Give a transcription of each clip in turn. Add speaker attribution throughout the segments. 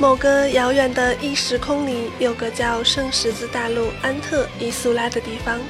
Speaker 1: 某个遥远的异时空里，有个叫圣十字大陆安特伊苏拉的地方。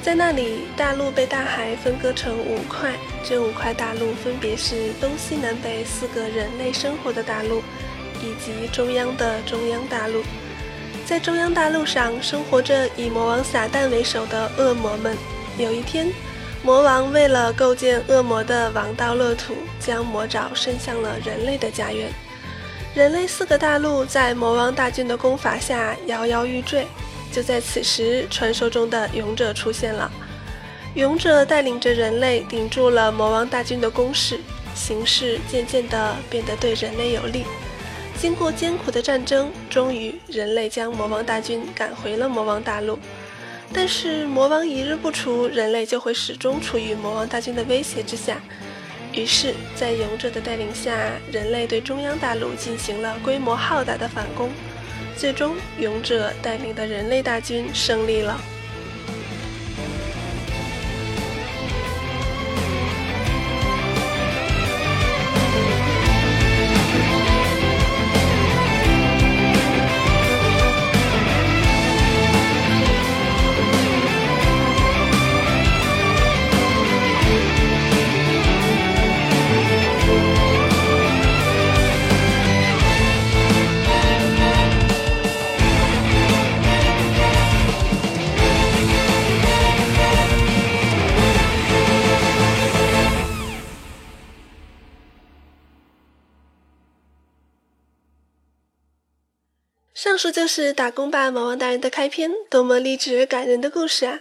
Speaker 1: 在那里，大陆被大海分割成五块，这五块大陆分别是东西南北四个人类生活的大陆，以及中央的中央大陆。在中央大陆上，生活着以魔王撒旦为首的恶魔们。有一天，魔王为了构建恶魔的王道乐土，将魔爪伸向了人类的家园。人类四个大陆在魔王大军的攻伐下摇摇欲坠。就在此时，传说中的勇者出现了。勇者带领着人类顶住了魔王大军的攻势，形势渐渐地变得对人类有利。经过艰苦的战争，终于人类将魔王大军赶回了魔王大陆。但是魔王一日不除，人类就会始终处于魔王大军的威胁之下。于是，在勇者的带领下，人类对中央大陆进行了规模浩大的反攻，最终，勇者带领的人类大军胜利了。上述就是《打工吧魔王大人》的开篇，多么励志感人的故事啊！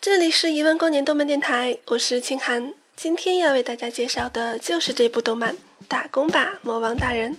Speaker 1: 这里是一万光年动漫电台，我是清寒，今天要为大家介绍的就是这部动漫《打工吧魔王大人》。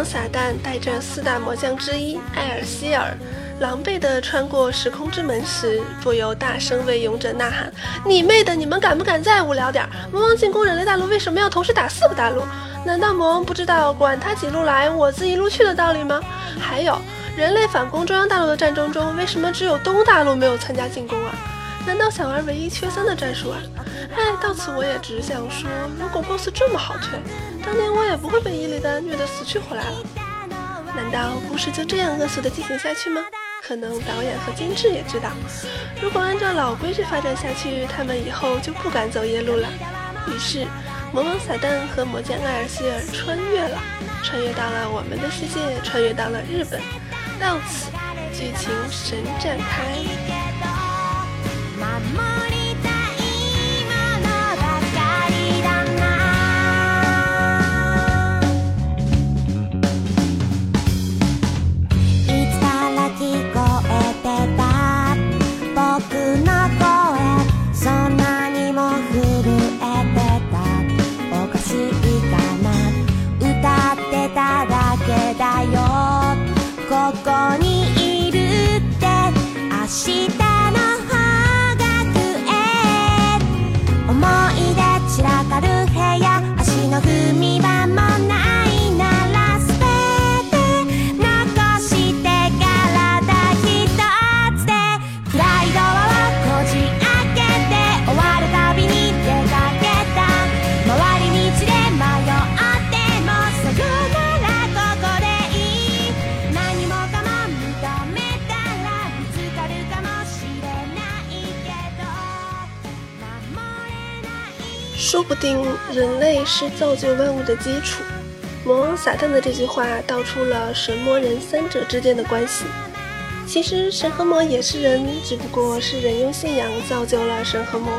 Speaker 1: 王撒旦带着四大魔将之一艾尔希尔，狼狈地穿过时空之门时，不由大声为勇者呐喊：“你妹的！你们敢不敢再无聊点？魔王进攻人类大陆，为什么要同时打四个大陆？难道魔王不知道管他几路来，我自一路去的道理吗？还有，人类反攻中央大陆的战争中，为什么只有东大陆没有参加进攻啊？难道想玩唯一缺三的战术啊？哎，到此我也只想说，如果 BOSS 这么好推。当年我也不会被伊利丹虐得死去活来了。难道故事就这样恶俗的进行下去吗？可能导演和监制也知道，如果按照老规矩发展下去，他们以后就不敢走夜路了。于是，魔王撒旦和魔剑艾尔希尔穿越了，穿越到了我们的世界，穿越到了日本。到此，剧情神展开。my mind. 不定人类是造就万物的基础。魔王撒旦的这句话道出了神魔人三者之间的关系。其实神和魔也是人，只不过是人用信仰造就了神和魔。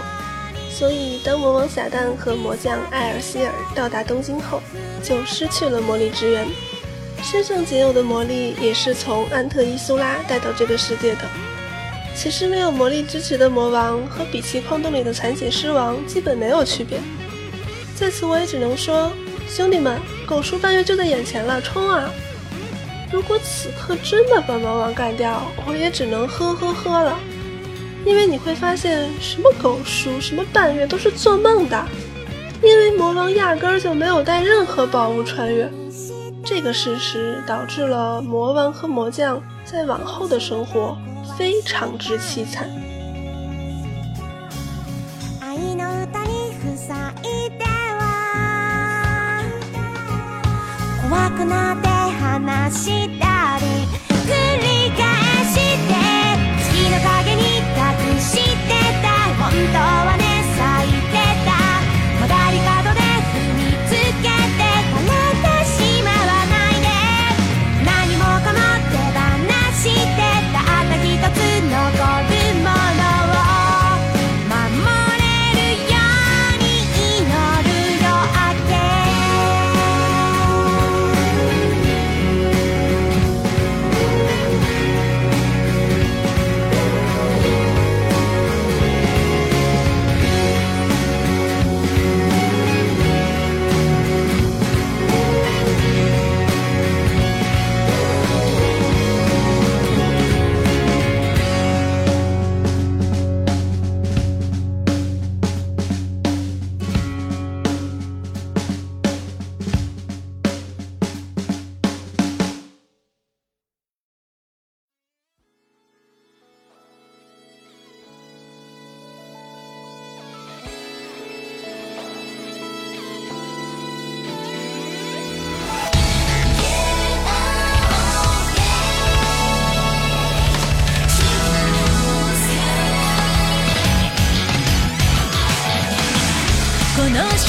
Speaker 1: 所以当魔王撒旦和魔将艾尔希尔到达东京后，就失去了魔力之源，身上仅有的魔力也是从安特伊苏拉带到这个世界的。其实没有魔力支持的魔王和比奇矿洞里的残血狮王基本没有区别。在此我也只能说，兄弟们，狗叔半月就在眼前了，冲啊！如果此刻真的把魔王干掉，我也只能呵呵呵了。因为你会发现，什么狗叔，什么半月都是做梦的，因为魔王压根儿就没有带任何宝物穿越。这个事实导致了魔王和魔将在往后的生活非常之凄惨。
Speaker 2: くなって話したり繰り返して月の影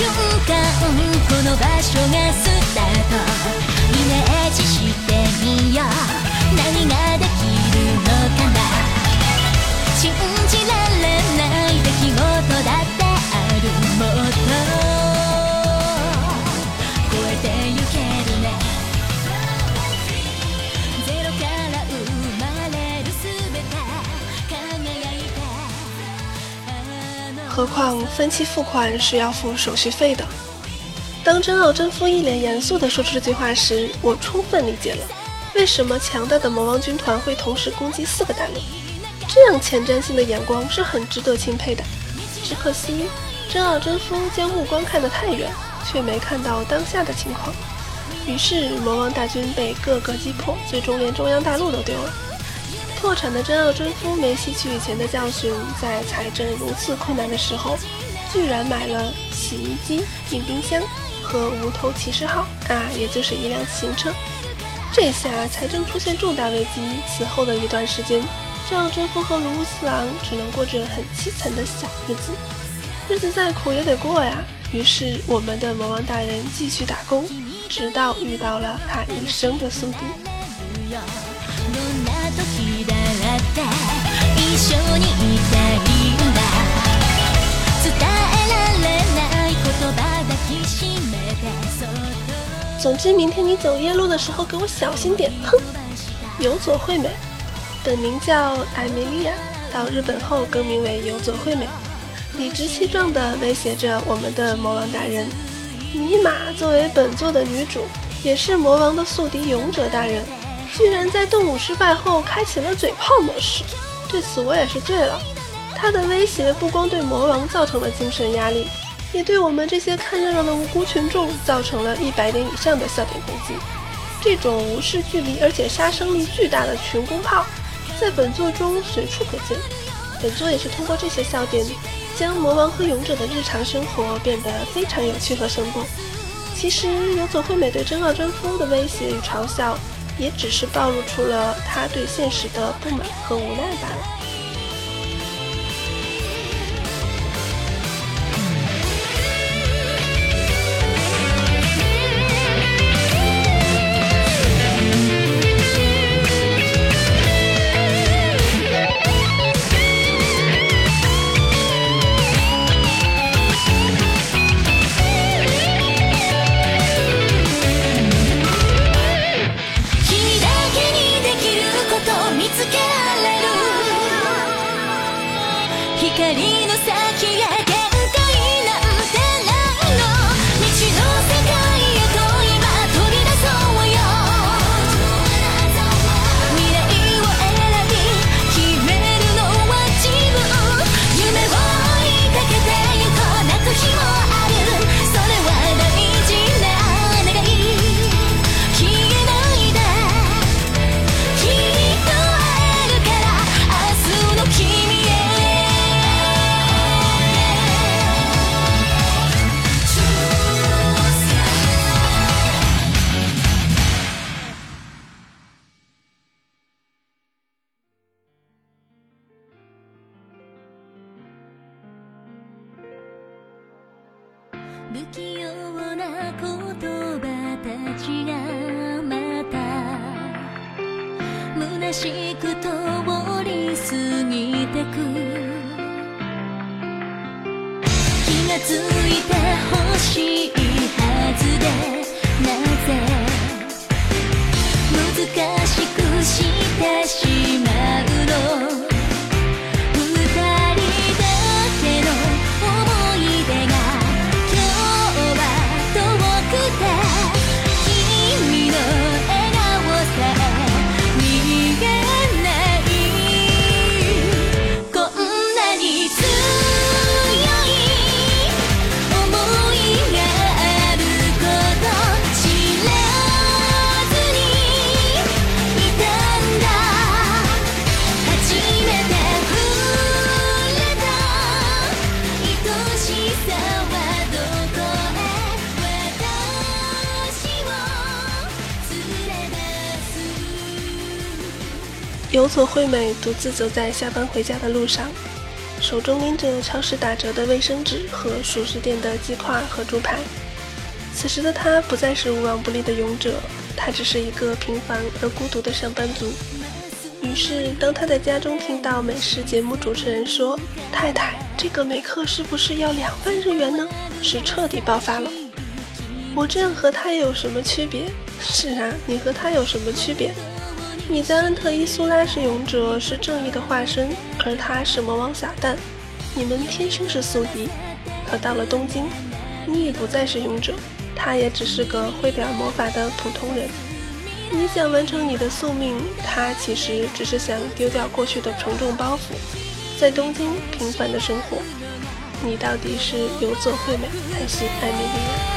Speaker 3: 瞬間この場所がスタート。
Speaker 1: 何况分期付款是要付手续费的。当真奥真夫一脸严肃地说出这句话时，我充分理解了为什么强大的魔王军团会同时攻击四个大陆。这样前瞻性的眼光是很值得钦佩的。只可惜真奥真夫将目光看得太远，却没看到当下的情况。于是魔王大军被各个击破，最终连中央大陆都丢了。破产的真奥真夫没吸取以前的教训，在财政如此困难的时候，居然买了洗衣机、硬冰箱和无头骑士号啊，也就是一辆自行车。这下财政出现重大危机，此后的一段时间，真奥真夫和卢乌斯郎只能过着很凄惨的小日子。日子再苦也得过呀。于是我们的魔王大人继续打工，直到遇到了他一生的宿敌。总之，明天你走夜路的时候给我小心点。哼，有佐惠美，本名叫艾米莉亚，到日本后更名为有佐惠美，理直气壮地威胁着我们的魔王大人。尼玛，作为本作的女主，也是魔王的宿敌勇者大人。居然在动武失败后开启了嘴炮模式，对此我也是醉了。他的威胁不光对魔王造成了精神压力，也对我们这些看热闹的无辜群众造成了一百点以上的笑点攻击。这种无视距离而且杀伤力巨大的群攻炮，在本作中随处可见。本作也是通过这些笑点，将魔王和勇者的日常生活变得非常有趣和生动。其实有佐惠美对真奥真夫的威胁与嘲笑。也只是暴露出了他对现实的不满和无奈罢了。ready. 有佐惠美独自走在下班回家的路上，手中拎着超市打折的卫生纸和熟食店的鸡块和猪排。此时的她不再是无往不利的勇者，她只是一个平凡而孤独的上班族。于是，当她在家中听到美食节目主持人说：“太太，这个每克是不是要两万日元呢？”是彻底爆发了。我这样和他有什么区别？是啊，你和他有什么区别？你在恩特伊苏拉是勇者，是正义的化身，而他是魔王撒旦。你们天生是宿敌，可到了东京，你已不再是勇者，他也只是个会点魔法的普通人。你想完成你的宿命，他其实只是想丢掉过去的沉重包袱，在东京平凡的生活。你到底是游佐惠美还是艾米莉亚？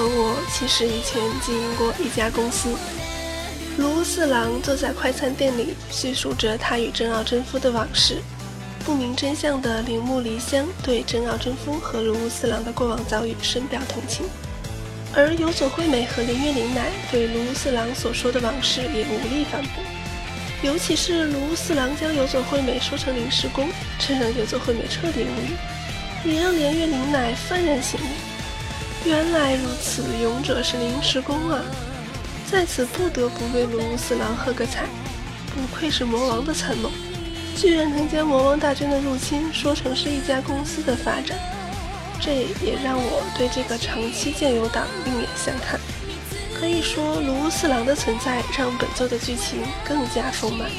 Speaker 1: 和我其实以前经营过一家公司。卢四郎坐在快餐店里，叙述着他与真奥真夫的往事。不明真相的铃木梨香对真奥真夫和卢四郎的过往遭遇深表同情，而有佐惠美和林月玲乃对卢四郎所说的往事也无力反驳。尤其是卢四郎将有佐惠美说成临时工，这让有佐惠美彻底无语，也让连月玲乃幡然醒悟。原来如此，勇者是临时工啊！在此不得不为卢四郎喝个彩，不愧是魔王的参谋，居然能将魔王大军的入侵说成是一家公司的发展，这也让我对这个长期建友党另眼相看。可以说，卢四郎的存在让本作的剧情更加丰满。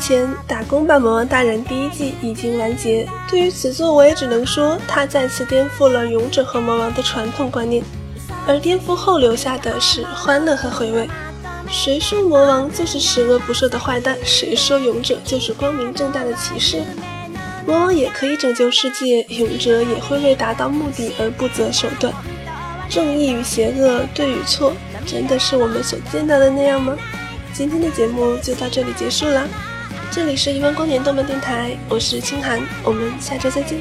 Speaker 1: 前《打工吧魔王大人》第一季已经完结，对于此作我也只能说，它再次颠覆了勇者和魔王的传统观念，而颠覆后留下的是欢乐和回味。谁说魔王就是十恶不赦的坏蛋？谁说勇者就是光明正大的骑士？魔王也可以拯救世界，勇者也会为达到目的而不择手段。正义与邪恶，对与错，真的是我们所见到的那样吗？今天的节目就到这里结束了。这里是一万光年动漫电台，我是清寒，我们下周再见。